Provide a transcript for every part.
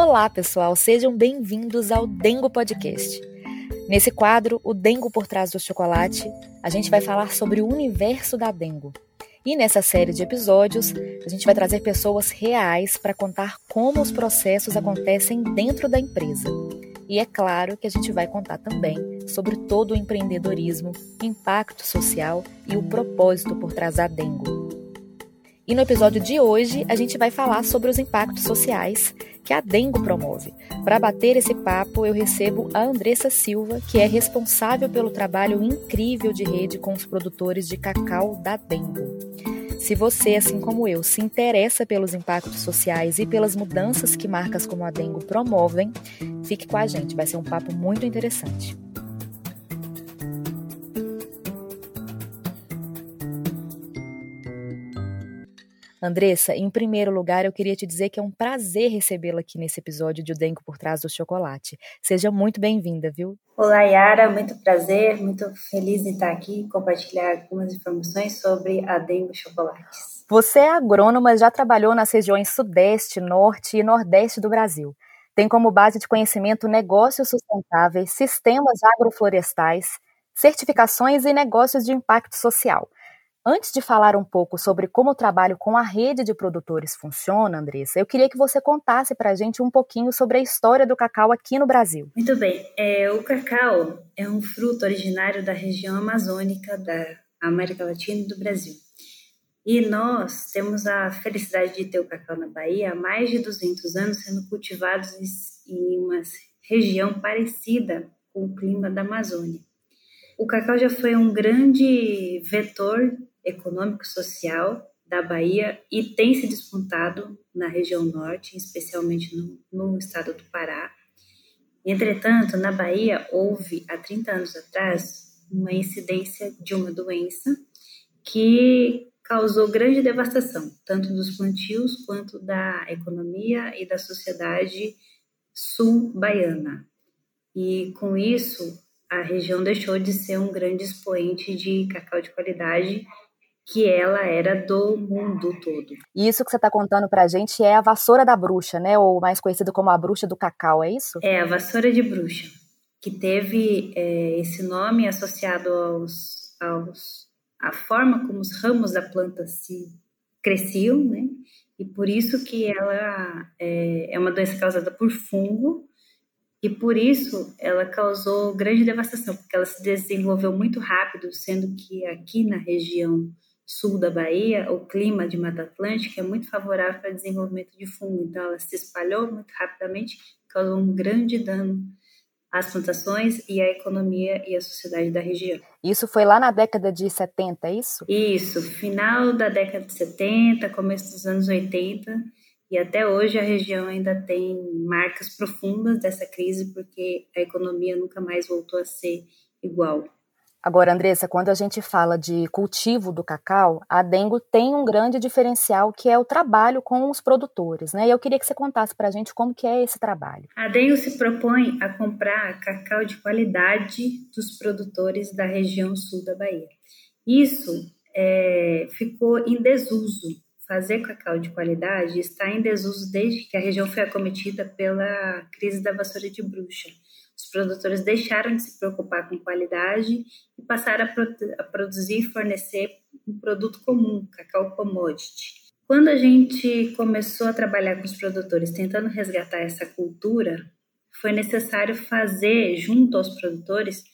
Olá, pessoal, sejam bem-vindos ao Dengo Podcast. Nesse quadro, o Dengo por trás do chocolate, a gente vai falar sobre o universo da Dengo. E nessa série de episódios, a gente vai trazer pessoas reais para contar como os processos acontecem dentro da empresa. E é claro que a gente vai contar também sobre todo o empreendedorismo, impacto social e o propósito por trás da Dengo. E no episódio de hoje, a gente vai falar sobre os impactos sociais que a Dengo promove. Para bater esse papo, eu recebo a Andressa Silva, que é responsável pelo trabalho incrível de rede com os produtores de cacau da Dengo. Se você, assim como eu, se interessa pelos impactos sociais e pelas mudanças que marcas como a Dengo promovem, fique com a gente, vai ser um papo muito interessante. Andressa, em primeiro lugar, eu queria te dizer que é um prazer recebê-la aqui nesse episódio de O Dengo por Trás do Chocolate. Seja muito bem-vinda, viu? Olá, Yara, muito prazer, muito feliz de estar aqui e compartilhar algumas informações sobre a Dengo Chocolates. Você é agrônoma, já trabalhou nas regiões Sudeste, Norte e Nordeste do Brasil. Tem como base de conhecimento negócios sustentáveis, sistemas agroflorestais, certificações e negócios de impacto social. Antes de falar um pouco sobre como o trabalho com a rede de produtores funciona, Andressa, eu queria que você contasse para a gente um pouquinho sobre a história do cacau aqui no Brasil. Muito bem. É, o cacau é um fruto originário da região amazônica da América Latina e do Brasil. E nós temos a felicidade de ter o cacau na Bahia há mais de 200 anos sendo cultivados em uma região parecida com o clima da Amazônia. O cacau já foi um grande vetor econômico social da Bahia e tem se despontado na região norte, especialmente no, no estado do Pará. Entretanto, na Bahia houve, há 30 anos atrás, uma incidência de uma doença que causou grande devastação, tanto dos plantios quanto da economia e da sociedade sul-baiana. E com isso, a região deixou de ser um grande expoente de cacau de qualidade que ela era do mundo todo. E isso que você está contando para a gente é a vassoura da bruxa, né? Ou mais conhecido como a bruxa do cacau, é isso? É, a vassoura de bruxa, que teve é, esse nome associado aos, aos a forma como os ramos da planta se cresciam, né? E por isso que ela é, é uma doença causada por fungo e por isso ela causou grande devastação, porque ela se desenvolveu muito rápido, sendo que aqui na região sul da Bahia, o clima de Mata Atlântica é muito favorável para o desenvolvimento de fungo, então ela se espalhou muito rapidamente, causou um grande dano às plantações e à economia e à sociedade da região. Isso foi lá na década de 70, é isso? Isso, final da década de 70, começo dos anos 80, e até hoje a região ainda tem marcas profundas dessa crise, porque a economia nunca mais voltou a ser igual. Agora, Andressa, quando a gente fala de cultivo do cacau, a Dengo tem um grande diferencial que é o trabalho com os produtores, né? E eu queria que você contasse para a gente como que é esse trabalho. A Dengo se propõe a comprar cacau de qualidade dos produtores da região sul da Bahia. Isso é, ficou em desuso. Fazer cacau de qualidade está em desuso desde que a região foi acometida pela crise da vassoura de bruxa os produtores deixaram de se preocupar com qualidade e passaram a, produ a produzir e fornecer um produto comum, cacau commodity. Quando a gente começou a trabalhar com os produtores tentando resgatar essa cultura, foi necessário fazer, junto aos produtores,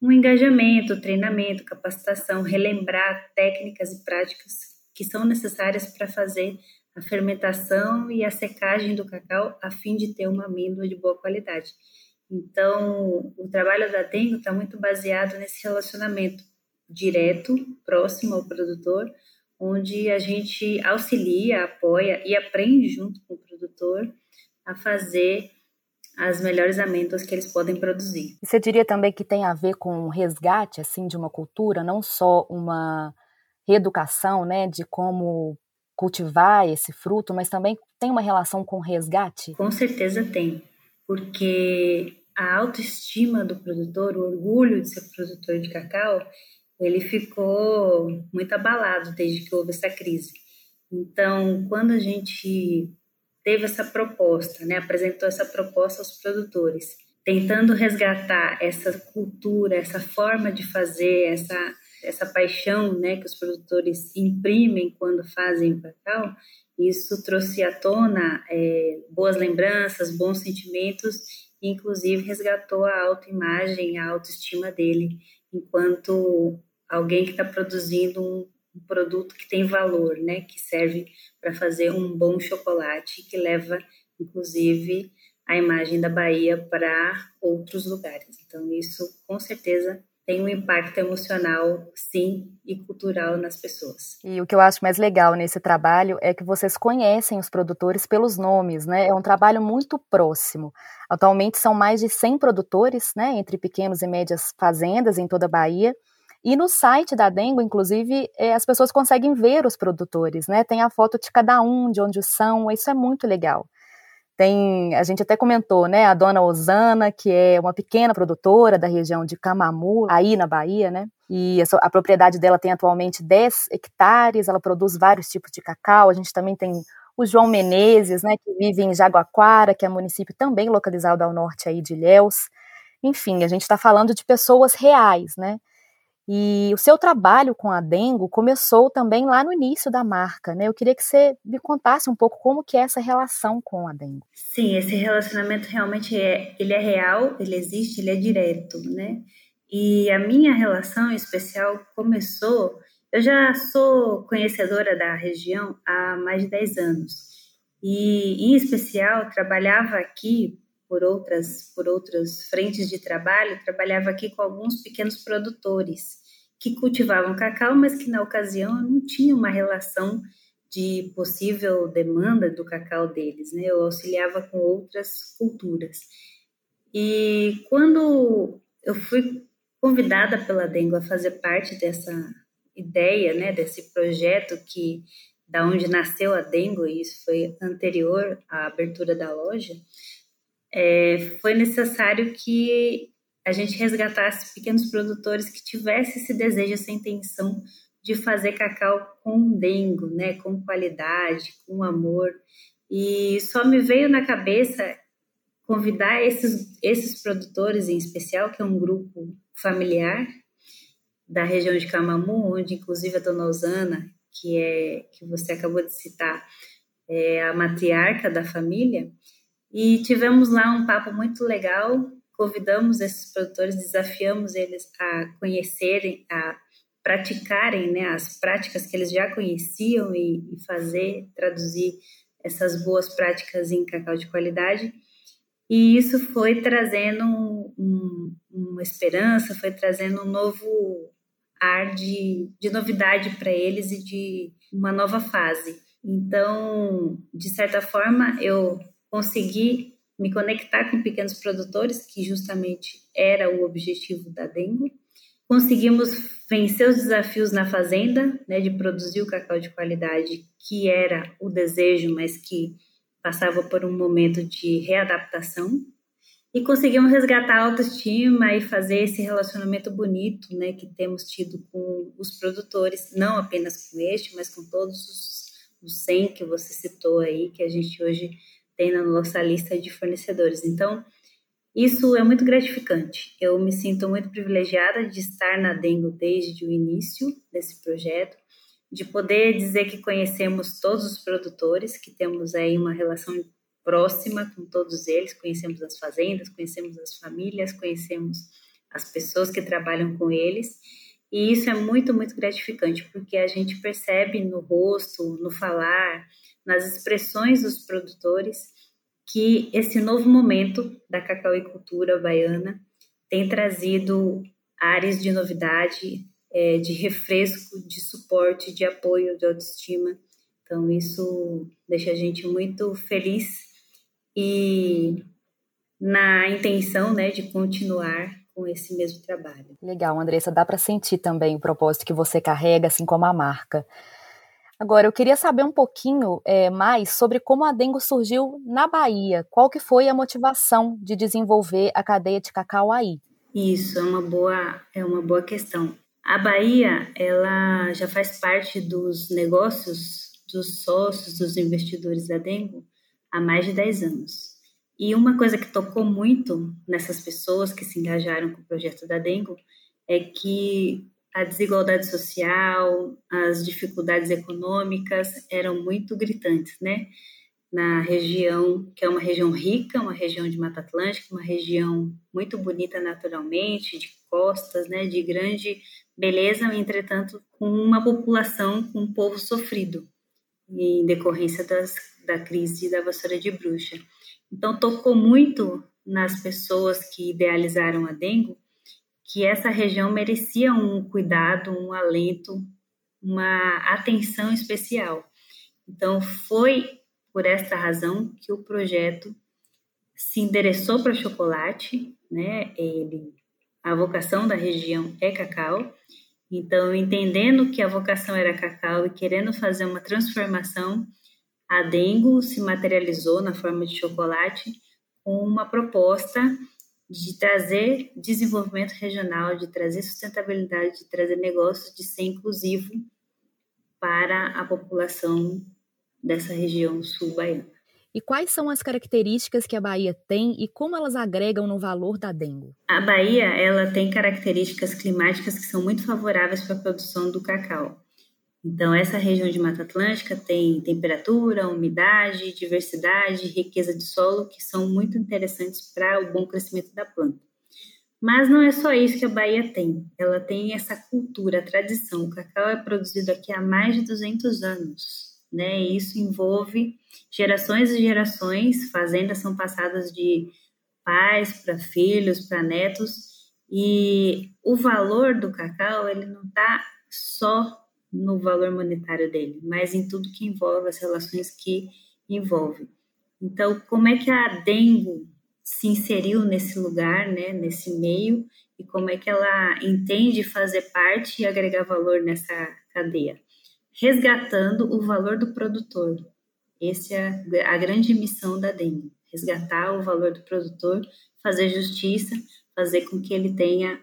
um engajamento, treinamento, capacitação, relembrar técnicas e práticas que são necessárias para fazer a fermentação e a secagem do cacau a fim de ter uma amêndoa de boa qualidade. Então, o trabalho da Dengo está muito baseado nesse relacionamento direto, próximo ao produtor, onde a gente auxilia, apoia e aprende junto com o produtor a fazer as melhores amêndoas que eles podem produzir. Você diria também que tem a ver com o resgate assim de uma cultura, não só uma reeducação, né, de como cultivar esse fruto, mas também tem uma relação com o resgate? Com certeza tem, porque a autoestima do produtor, o orgulho de ser produtor de cacau, ele ficou muito abalado desde que houve essa crise. Então, quando a gente teve essa proposta, né, apresentou essa proposta aos produtores, tentando resgatar essa cultura, essa forma de fazer, essa essa paixão, né, que os produtores imprimem quando fazem cacau, isso trouxe à tona é, boas lembranças, bons sentimentos, e inclusive resgatou a autoimagem, a autoestima dele, enquanto alguém que está produzindo um, um produto que tem valor, né, que serve para fazer um bom chocolate, que leva, inclusive, a imagem da Bahia para outros lugares. Então, isso com certeza tem um impacto emocional, sim, e cultural nas pessoas. E o que eu acho mais legal nesse trabalho é que vocês conhecem os produtores pelos nomes, né? É um trabalho muito próximo. Atualmente são mais de 100 produtores, né, entre pequenos e médias fazendas em toda a Bahia. E no site da Dengo, inclusive, é, as pessoas conseguem ver os produtores, né? Tem a foto de cada um, de onde são, isso é muito legal. Tem, a gente até comentou, né, a dona Osana, que é uma pequena produtora da região de Camamu, aí na Bahia, né? E a, a propriedade dela tem atualmente 10 hectares, ela produz vários tipos de cacau. A gente também tem o João Menezes, né, que vive em Jaguaquara, que é um município também localizado ao norte aí de Ilhéus. Enfim, a gente está falando de pessoas reais, né? E o seu trabalho com a Dengo começou também lá no início da marca, né? Eu queria que você me contasse um pouco como que é essa relação com a Dengo. Sim, esse relacionamento realmente é, ele é real, ele existe, ele é direto, né? E a minha relação especial começou, eu já sou conhecedora da região há mais de 10 anos. E em especial trabalhava aqui por outras, por outras frentes de trabalho, trabalhava aqui com alguns pequenos produtores que cultivavam cacau, mas que na ocasião não tinha uma relação de possível demanda do cacau deles, né? Eu auxiliava com outras culturas. E quando eu fui convidada pela Dengo a fazer parte dessa ideia, né, desse projeto que da onde nasceu a Dengo, e isso foi anterior à abertura da loja, é, foi necessário que a gente resgatasse pequenos produtores que tivessem esse desejo, essa intenção de fazer cacau com dengo, né, com qualidade, com amor. E só me veio na cabeça convidar esses, esses produtores em especial, que é um grupo familiar da região de Camamu, onde inclusive a dona Osana, que é que você acabou de citar, é a matriarca da família, e tivemos lá um papo muito legal. Convidamos esses produtores, desafiamos eles a conhecerem, a praticarem né, as práticas que eles já conheciam e, e fazer, traduzir essas boas práticas em cacau de qualidade. E isso foi trazendo um, um, uma esperança, foi trazendo um novo ar de, de novidade para eles e de uma nova fase. Então, de certa forma, eu consegui me conectar com pequenos produtores, que justamente era o objetivo da Dengo. Conseguimos vencer os desafios na fazenda, né, de produzir o cacau de qualidade, que era o desejo, mas que passava por um momento de readaptação. E conseguimos resgatar a autoestima e fazer esse relacionamento bonito né, que temos tido com os produtores, não apenas com este, mas com todos os, os 100 que você citou aí, que a gente hoje tem na nossa lista de fornecedores. Então, isso é muito gratificante. Eu me sinto muito privilegiada de estar na Dengo desde o início desse projeto, de poder dizer que conhecemos todos os produtores, que temos aí uma relação próxima com todos eles, conhecemos as fazendas, conhecemos as famílias, conhecemos as pessoas que trabalham com eles. E isso é muito, muito gratificante, porque a gente percebe no rosto, no falar, nas expressões dos produtores, que esse novo momento da cacauicultura baiana tem trazido áreas de novidade, é, de refresco, de suporte, de apoio, de autoestima. Então, isso deixa a gente muito feliz e na intenção né, de continuar com esse mesmo trabalho. Legal, Andressa, dá para sentir também o propósito que você carrega, assim como a marca. Agora, eu queria saber um pouquinho é, mais sobre como a Dengo surgiu na Bahia. Qual que foi a motivação de desenvolver a cadeia de cacau aí? Isso, é uma boa, é uma boa questão. A Bahia, ela já faz parte dos negócios dos sócios, dos investidores da Dengo há mais de 10 anos. E uma coisa que tocou muito nessas pessoas que se engajaram com o projeto da Dengo é que a desigualdade social, as dificuldades econômicas eram muito gritantes, né? Na região, que é uma região rica, uma região de Mata Atlântica, uma região muito bonita naturalmente, de costas, né, de grande beleza, entretanto, com uma população, com um povo sofrido, em decorrência das, da crise da vassoura de bruxa. Então, tocou muito nas pessoas que idealizaram a Dengo que essa região merecia um cuidado, um alento, uma atenção especial. Então, foi por esta razão que o projeto se endereçou para chocolate, né? Ele, a vocação da região é cacau. Então, entendendo que a vocação era cacau e querendo fazer uma transformação, a Dengo se materializou na forma de chocolate com uma proposta de trazer desenvolvimento regional, de trazer sustentabilidade, de trazer negócios, de ser inclusivo para a população dessa região sul baiana. E quais são as características que a Bahia tem e como elas agregam no valor da dengo? A Bahia ela tem características climáticas que são muito favoráveis para a produção do cacau. Então, essa região de Mata Atlântica tem temperatura, umidade, diversidade, riqueza de solo que são muito interessantes para o bom crescimento da planta. Mas não é só isso que a Bahia tem. Ela tem essa cultura, a tradição. O cacau é produzido aqui há mais de 200 anos, né? E isso envolve gerações e gerações. Fazendas são passadas de pais para filhos, para netos. E o valor do cacau, ele não está só no valor monetário dele, mas em tudo que envolve as relações que envolve. Então, como é que a Dengo se inseriu nesse lugar, né, nesse meio, e como é que ela entende fazer parte e agregar valor nessa cadeia? Resgatando o valor do produtor. Essa é a grande missão da Dengo, resgatar o valor do produtor, fazer justiça, fazer com que ele tenha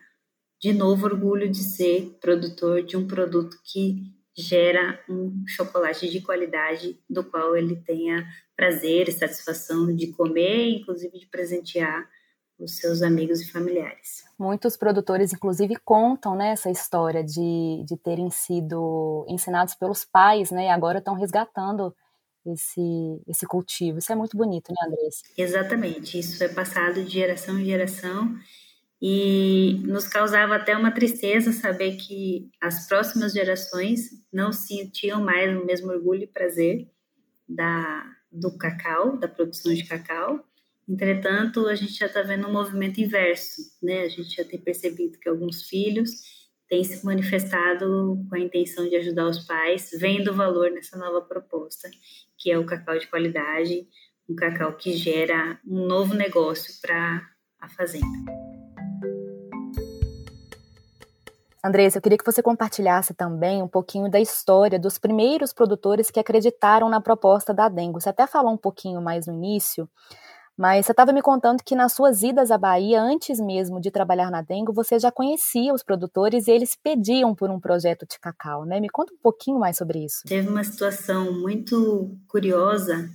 de novo orgulho de ser produtor de um produto que gera um chocolate de qualidade do qual ele tenha prazer e satisfação de comer, inclusive de presentear os seus amigos e familiares. Muitos produtores, inclusive, contam né, essa história de, de terem sido ensinados pelos pais, né, e agora estão resgatando esse, esse cultivo. Isso é muito bonito, né, Andressa? Exatamente. Isso é passado de geração em geração e nos causava até uma tristeza saber que as próximas gerações não sentiam mais o mesmo orgulho e prazer da, do cacau, da produção de cacau. Entretanto, a gente já está vendo um movimento inverso, né? A gente já tem percebido que alguns filhos têm se manifestado com a intenção de ajudar os pais, vendo o valor nessa nova proposta, que é o cacau de qualidade, um cacau que gera um novo negócio para a fazenda. Andressa, eu queria que você compartilhasse também um pouquinho da história dos primeiros produtores que acreditaram na proposta da Dengo. Você até falou um pouquinho mais no início, mas você estava me contando que nas suas idas à Bahia, antes mesmo de trabalhar na Dengo, você já conhecia os produtores e eles pediam por um projeto de cacau, né? Me conta um pouquinho mais sobre isso. Teve uma situação muito curiosa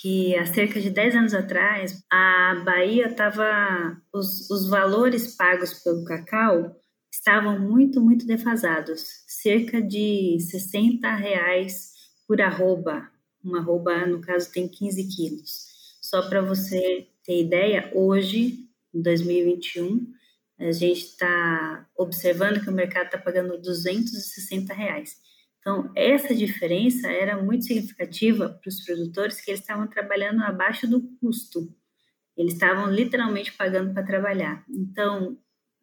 que há cerca de 10 anos atrás, a Bahia estava. Os, os valores pagos pelo cacau estavam muito, muito defasados. Cerca de 60 reais por arroba. Uma arroba, no caso, tem 15 quilos. Só para você ter ideia, hoje, em 2021, a gente está observando que o mercado está pagando 260 reais. Então, essa diferença era muito significativa para os produtores que eles estavam trabalhando abaixo do custo. Eles estavam literalmente pagando para trabalhar. Então,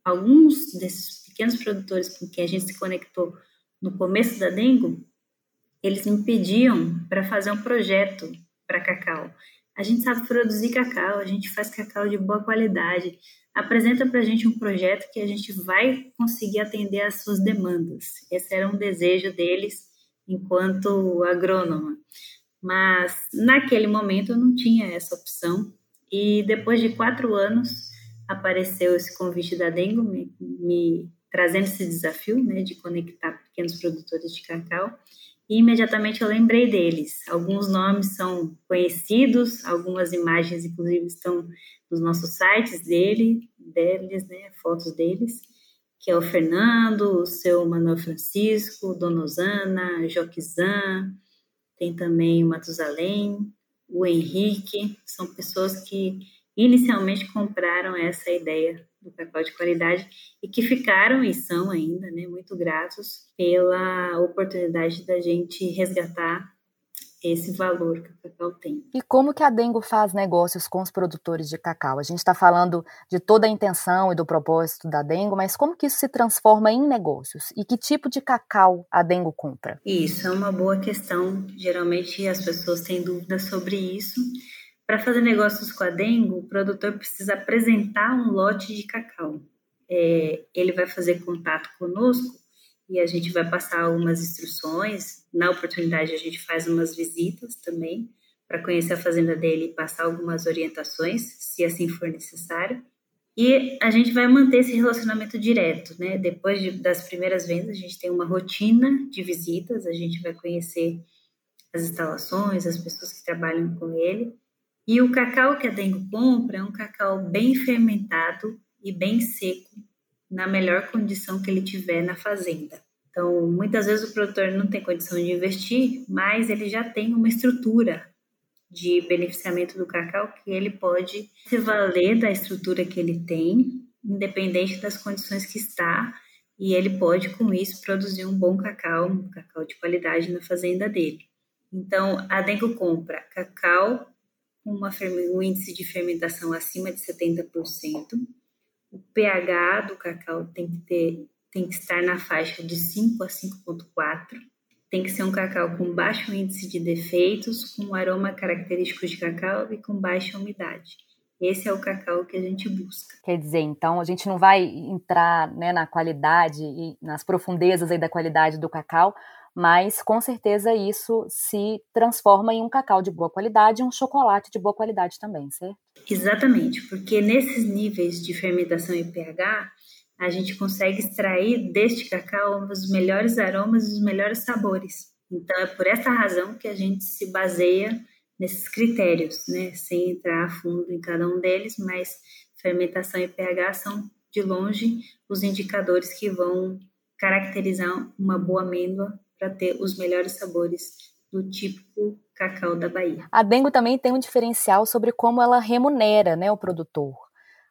alguns desses pequenos produtores com quem a gente se conectou no começo da Dengo, eles me pediam para fazer um projeto para cacau. A gente sabe produzir cacau, a gente faz cacau de boa qualidade. Apresenta para a gente um projeto que a gente vai conseguir atender às suas demandas. Esse era um desejo deles enquanto agrônoma. Mas naquele momento eu não tinha essa opção. E depois de quatro anos, apareceu esse convite da Dengo, me, me trazendo esse desafio né, de conectar pequenos produtores de cacau. e imediatamente eu lembrei deles. Alguns nomes são conhecidos, algumas imagens, inclusive, estão nos nossos sites dele, deles, né, fotos deles, que é o Fernando, o seu Manuel Francisco, Dona Osana, Joquizan, tem também o Matusalém, o Henrique, são pessoas que inicialmente compraram essa ideia do cacau de qualidade e que ficaram e são ainda né, muito gratos pela oportunidade da gente resgatar esse valor que o cacau tem. E como que a Dengo faz negócios com os produtores de cacau? A gente está falando de toda a intenção e do propósito da Dengo, mas como que isso se transforma em negócios? E que tipo de cacau a Dengo compra? Isso é uma boa questão. Geralmente as pessoas têm dúvidas sobre isso. Para fazer negócios com a Dengo, o produtor precisa apresentar um lote de cacau. É, ele vai fazer contato conosco e a gente vai passar algumas instruções. Na oportunidade, a gente faz umas visitas também para conhecer a fazenda dele e passar algumas orientações, se assim for necessário. E a gente vai manter esse relacionamento direto, né? Depois de, das primeiras vendas, a gente tem uma rotina de visitas, a gente vai conhecer as instalações, as pessoas que trabalham com ele e o cacau que a Dengo compra é um cacau bem fermentado e bem seco, na melhor condição que ele tiver na fazenda. Então, muitas vezes o produtor não tem condição de investir, mas ele já tem uma estrutura de beneficiamento do cacau que ele pode se valer da estrutura que ele tem, independente das condições que está, e ele pode com isso produzir um bom cacau, um cacau de qualidade na fazenda dele. Então, a Dengo compra cacau uma, um índice de fermentação acima de 70%. O pH do cacau tem que, ter, tem que estar na faixa de 5 a 5,4. Tem que ser um cacau com baixo índice de defeitos, com aroma característico de cacau e com baixa umidade. Esse é o cacau que a gente busca. Quer dizer, então a gente não vai entrar né, na qualidade e nas profundezas aí da qualidade do cacau, mas com certeza isso se transforma em um cacau de boa qualidade e um chocolate de boa qualidade também, certo? Exatamente, porque nesses níveis de fermentação e pH, a gente consegue extrair deste cacau os melhores aromas e os melhores sabores. Então é por essa razão que a gente se baseia nesses critérios, né? Sem entrar a fundo em cada um deles, mas fermentação e pH são de longe os indicadores que vão caracterizar uma boa amêndoa para ter os melhores sabores do típico cacau da Bahia. A Dengo também tem um diferencial sobre como ela remunera né, o produtor.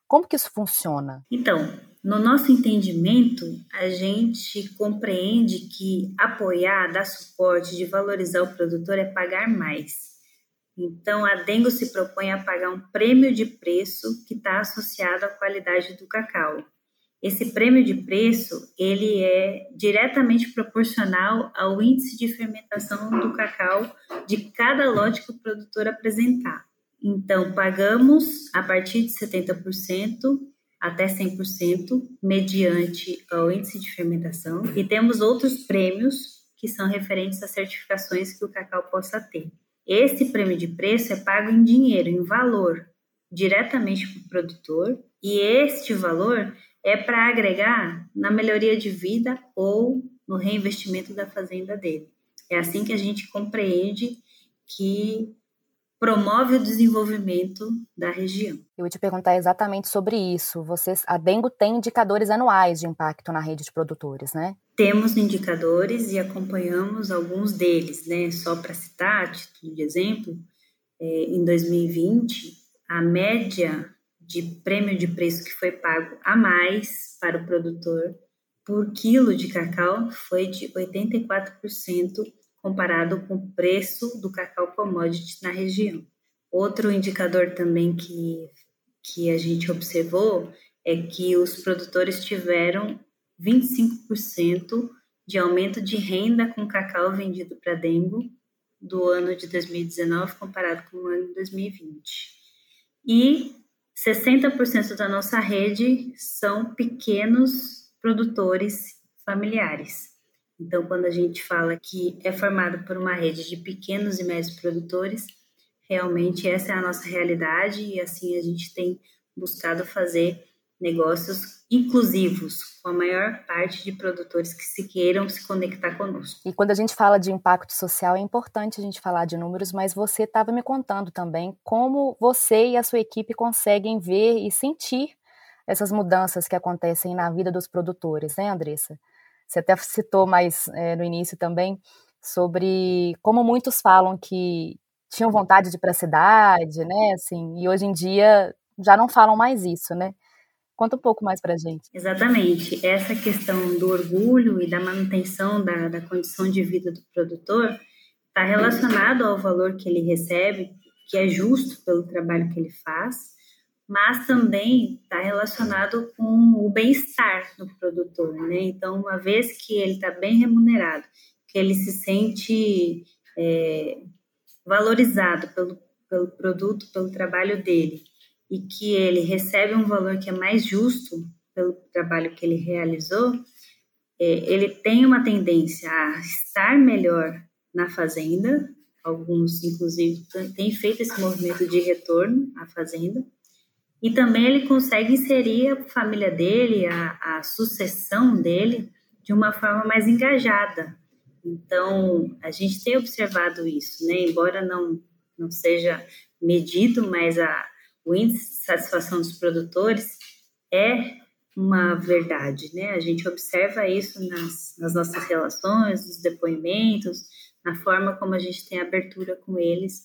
Como que isso funciona? Então, no nosso entendimento, a gente compreende que apoiar, dar suporte, de valorizar o produtor é pagar mais. Então, a Dengo se propõe a pagar um prêmio de preço que está associado à qualidade do cacau. Esse prêmio de preço ele é diretamente proporcional ao índice de fermentação do cacau de cada lote que o produtor apresentar. Então, pagamos a partir de 70% até 100% mediante o índice de fermentação e temos outros prêmios que são referentes a certificações que o cacau possa ter. Esse prêmio de preço é pago em dinheiro, em valor, diretamente para o produtor, e este valor é para agregar na melhoria de vida ou no reinvestimento da fazenda dele. É assim que a gente compreende que promove o desenvolvimento da região. Eu vou te perguntar exatamente sobre isso. Vocês, a Dengo tem indicadores anuais de impacto na rede de produtores, né? Temos indicadores e acompanhamos alguns deles, né? Só para citar, título de exemplo, é, em 2020, a média de prêmio de preço que foi pago a mais para o produtor por quilo de cacau foi de 84% comparado com o preço do cacau commodity na região. Outro indicador também que, que a gente observou é que os produtores tiveram 25% de aumento de renda com cacau vendido para Dengo do ano de 2019 comparado com o ano de 2020. E 60% da nossa rede são pequenos produtores familiares. Então, quando a gente fala que é formado por uma rede de pequenos e médios produtores, realmente essa é a nossa realidade e assim a gente tem buscado fazer negócios inclusivos, com a maior parte de produtores que se queiram se conectar conosco. E quando a gente fala de impacto social, é importante a gente falar de números, mas você estava me contando também como você e a sua equipe conseguem ver e sentir essas mudanças que acontecem na vida dos produtores, né, Andressa? Você até citou mais é, no início também sobre como muitos falam que tinham vontade de ir para a cidade, né? Assim, e hoje em dia já não falam mais isso, né? Conta um pouco mais para gente. Exatamente. Essa questão do orgulho e da manutenção da, da condição de vida do produtor está relacionado ao valor que ele recebe, que é justo pelo trabalho que ele faz, mas também está relacionado com o bem-estar do produtor, né? Então, uma vez que ele está bem remunerado, que ele se sente é, valorizado pelo, pelo produto, pelo trabalho dele, e que ele recebe um valor que é mais justo pelo trabalho que ele realizou, é, ele tem uma tendência a estar melhor na fazenda, alguns inclusive têm feito esse movimento de retorno à fazenda, e também ele consegue inserir a família dele, a, a sucessão dele, de uma forma mais engajada. Então, a gente tem observado isso, né? embora não, não seja medido, mas a, o índice de satisfação dos produtores é uma verdade, né? A gente observa isso nas, nas nossas relações, nos depoimentos, na forma como a gente tem abertura com eles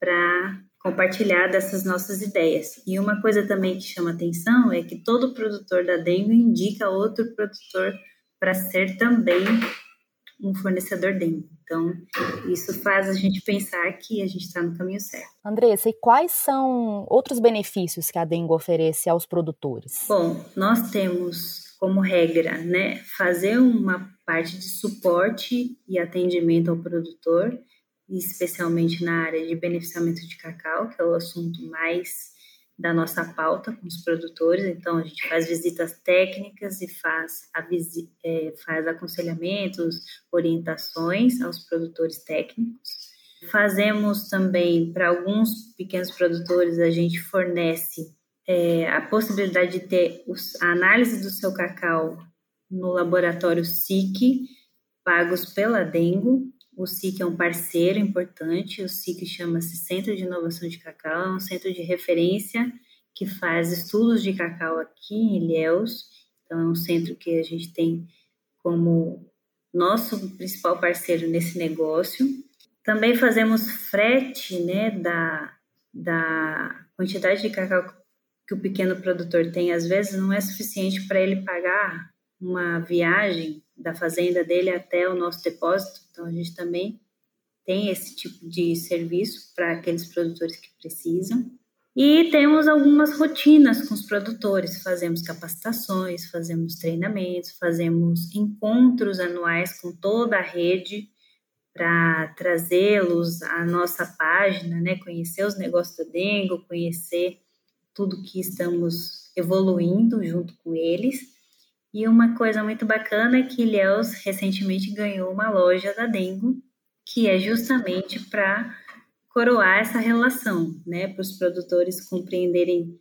para compartilhar dessas nossas ideias. E uma coisa também que chama atenção é que todo produtor da dengue indica outro produtor para ser também um fornecedor dengue. Então, isso faz a gente pensar que a gente está no caminho certo. Andressa, e quais são outros benefícios que a dengue oferece aos produtores? Bom, nós temos como regra, né, fazer uma parte de suporte e atendimento ao produtor, especialmente na área de beneficiamento de cacau, que é o assunto mais da nossa pauta com os produtores. Então, a gente faz visitas técnicas e faz, a é, faz aconselhamentos, orientações aos produtores técnicos. Fazemos também, para alguns pequenos produtores, a gente fornece é, a possibilidade de ter os, a análise do seu cacau no laboratório SIC, pagos pela Dengo. O SIC é um parceiro importante, o SIC chama-se Centro de Inovação de Cacau, é um centro de referência que faz estudos de cacau aqui em Ilhéus. Então, é um centro que a gente tem como nosso principal parceiro nesse negócio. Também fazemos frete né, da, da quantidade de cacau que o pequeno produtor tem. Às vezes, não é suficiente para ele pagar uma viagem da fazenda dele até o nosso depósito. Então, a gente também tem esse tipo de serviço para aqueles produtores que precisam. E temos algumas rotinas com os produtores, fazemos capacitações, fazemos treinamentos, fazemos encontros anuais com toda a rede para trazê-los à nossa página, né, conhecer os negócios do Dengo, conhecer tudo que estamos evoluindo junto com eles. E uma coisa muito bacana é que Ilhéus recentemente ganhou uma loja da Dengo, que é justamente para coroar essa relação, né, para os produtores compreenderem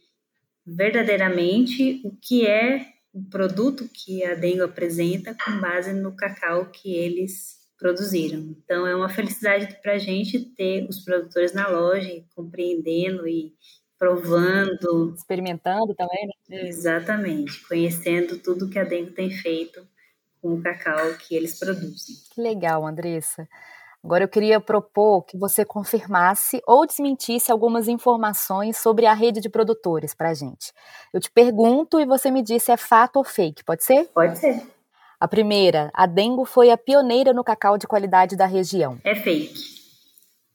verdadeiramente o que é o produto que a Dengo apresenta com base no cacau que eles produziram. Então é uma felicidade para a gente ter os produtores na loja, compreendendo e provando. Experimentando também, né? Exatamente, conhecendo tudo que a Dengo tem feito com o cacau que eles produzem. Que legal, Andressa. Agora eu queria propor que você confirmasse ou desmentisse algumas informações sobre a rede de produtores para a gente. Eu te pergunto e você me diz se é fato ou fake, pode ser? Pode ser. A primeira, a Dengo foi a pioneira no cacau de qualidade da região. É fake.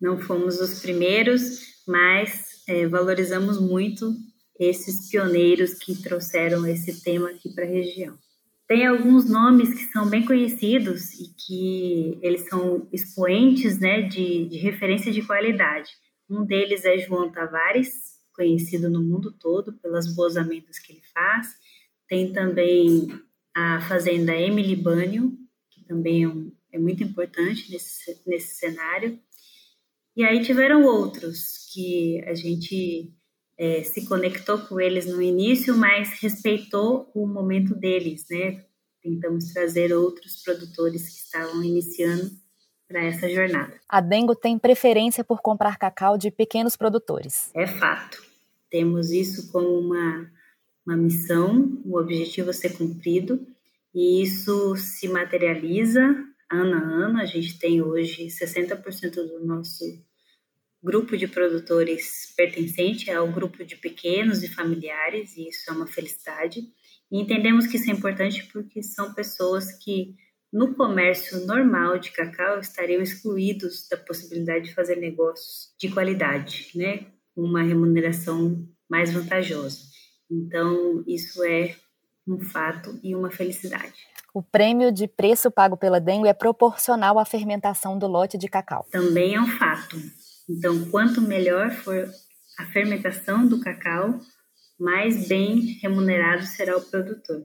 Não fomos os primeiros, mas é, valorizamos muito esses pioneiros que trouxeram esse tema aqui para a região. Tem alguns nomes que são bem conhecidos e que eles são expoentes né, de, de referência de qualidade. Um deles é João Tavares, conhecido no mundo todo pelas boas amendas que ele faz. Tem também a fazenda Emily Banho, que também é, um, é muito importante nesse, nesse cenário. E aí tiveram outros que a gente é, se conectou com eles no início, mas respeitou o momento deles, né? Tentamos trazer outros produtores que estavam iniciando para essa jornada. A Dengo tem preferência por comprar cacau de pequenos produtores. É fato. Temos isso como uma, uma missão, um objetivo a ser cumprido, e isso se materializa ano a ano. A gente tem hoje 60% do nosso grupo de produtores pertencente ao grupo de pequenos e familiares, e isso é uma felicidade. E entendemos que isso é importante porque são pessoas que, no comércio normal de cacau, estariam excluídos da possibilidade de fazer negócios de qualidade, né? Uma remuneração mais vantajosa. Então, isso é um fato e uma felicidade. O prêmio de preço pago pela Dengue é proporcional à fermentação do lote de cacau. Também é um fato. Então, quanto melhor for a fermentação do cacau, mais bem remunerado será o produtor.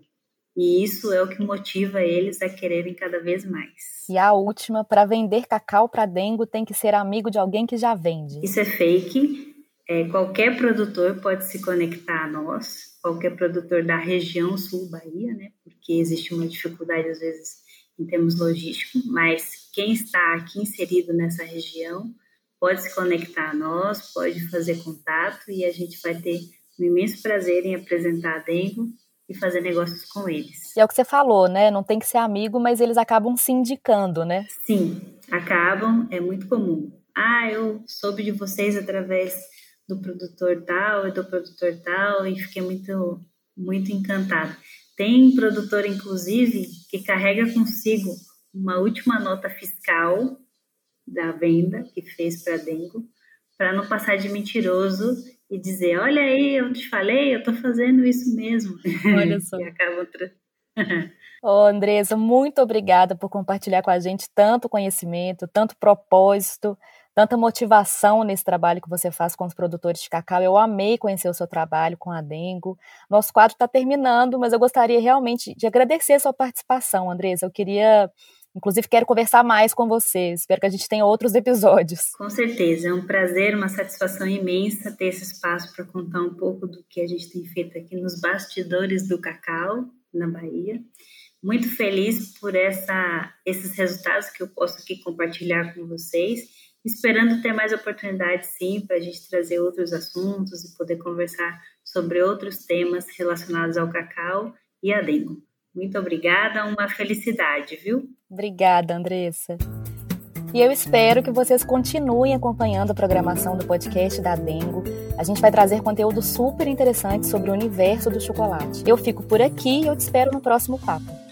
E isso é o que motiva eles a quererem cada vez mais. E a última, para vender cacau para dengo, tem que ser amigo de alguém que já vende. Isso é fake. É, qualquer produtor pode se conectar a nós, qualquer produtor da região sul Bahia, né? Porque existe uma dificuldade às vezes em termos logísticos, mas quem está aqui inserido nessa região pode se conectar a nós, pode fazer contato e a gente vai ter um imenso prazer em apresentar a Dengo e fazer negócios com eles. E é o que você falou, né? Não tem que ser amigo, mas eles acabam se indicando, né? Sim, acabam, é muito comum. Ah, eu soube de vocês através do produtor tal e do produtor tal e fiquei muito, muito encantada. Tem produtor, inclusive, que carrega consigo uma última nota fiscal da venda que fez para Dengo, para não passar de mentiroso e dizer: Olha aí, eu te falei, eu estou fazendo isso mesmo. Olha só. e acabam. Tra... oh, Andressa, muito obrigada por compartilhar com a gente tanto conhecimento, tanto propósito, tanta motivação nesse trabalho que você faz com os produtores de cacau. Eu amei conhecer o seu trabalho com a Dengo. Nosso quadro está terminando, mas eu gostaria realmente de agradecer a sua participação, Andressa. Eu queria Inclusive, quero conversar mais com você. Espero que a gente tenha outros episódios. Com certeza. É um prazer, uma satisfação imensa ter esse espaço para contar um pouco do que a gente tem feito aqui nos bastidores do cacau, na Bahia. Muito feliz por essa, esses resultados que eu posso aqui compartilhar com vocês. Esperando ter mais oportunidades, sim, para a gente trazer outros assuntos e poder conversar sobre outros temas relacionados ao cacau e a dengue. Muito obrigada, uma felicidade, viu? Obrigada, Andressa. E eu espero que vocês continuem acompanhando a programação do podcast da Dengo. A gente vai trazer conteúdo super interessante sobre o universo do chocolate. Eu fico por aqui e eu te espero no próximo papo.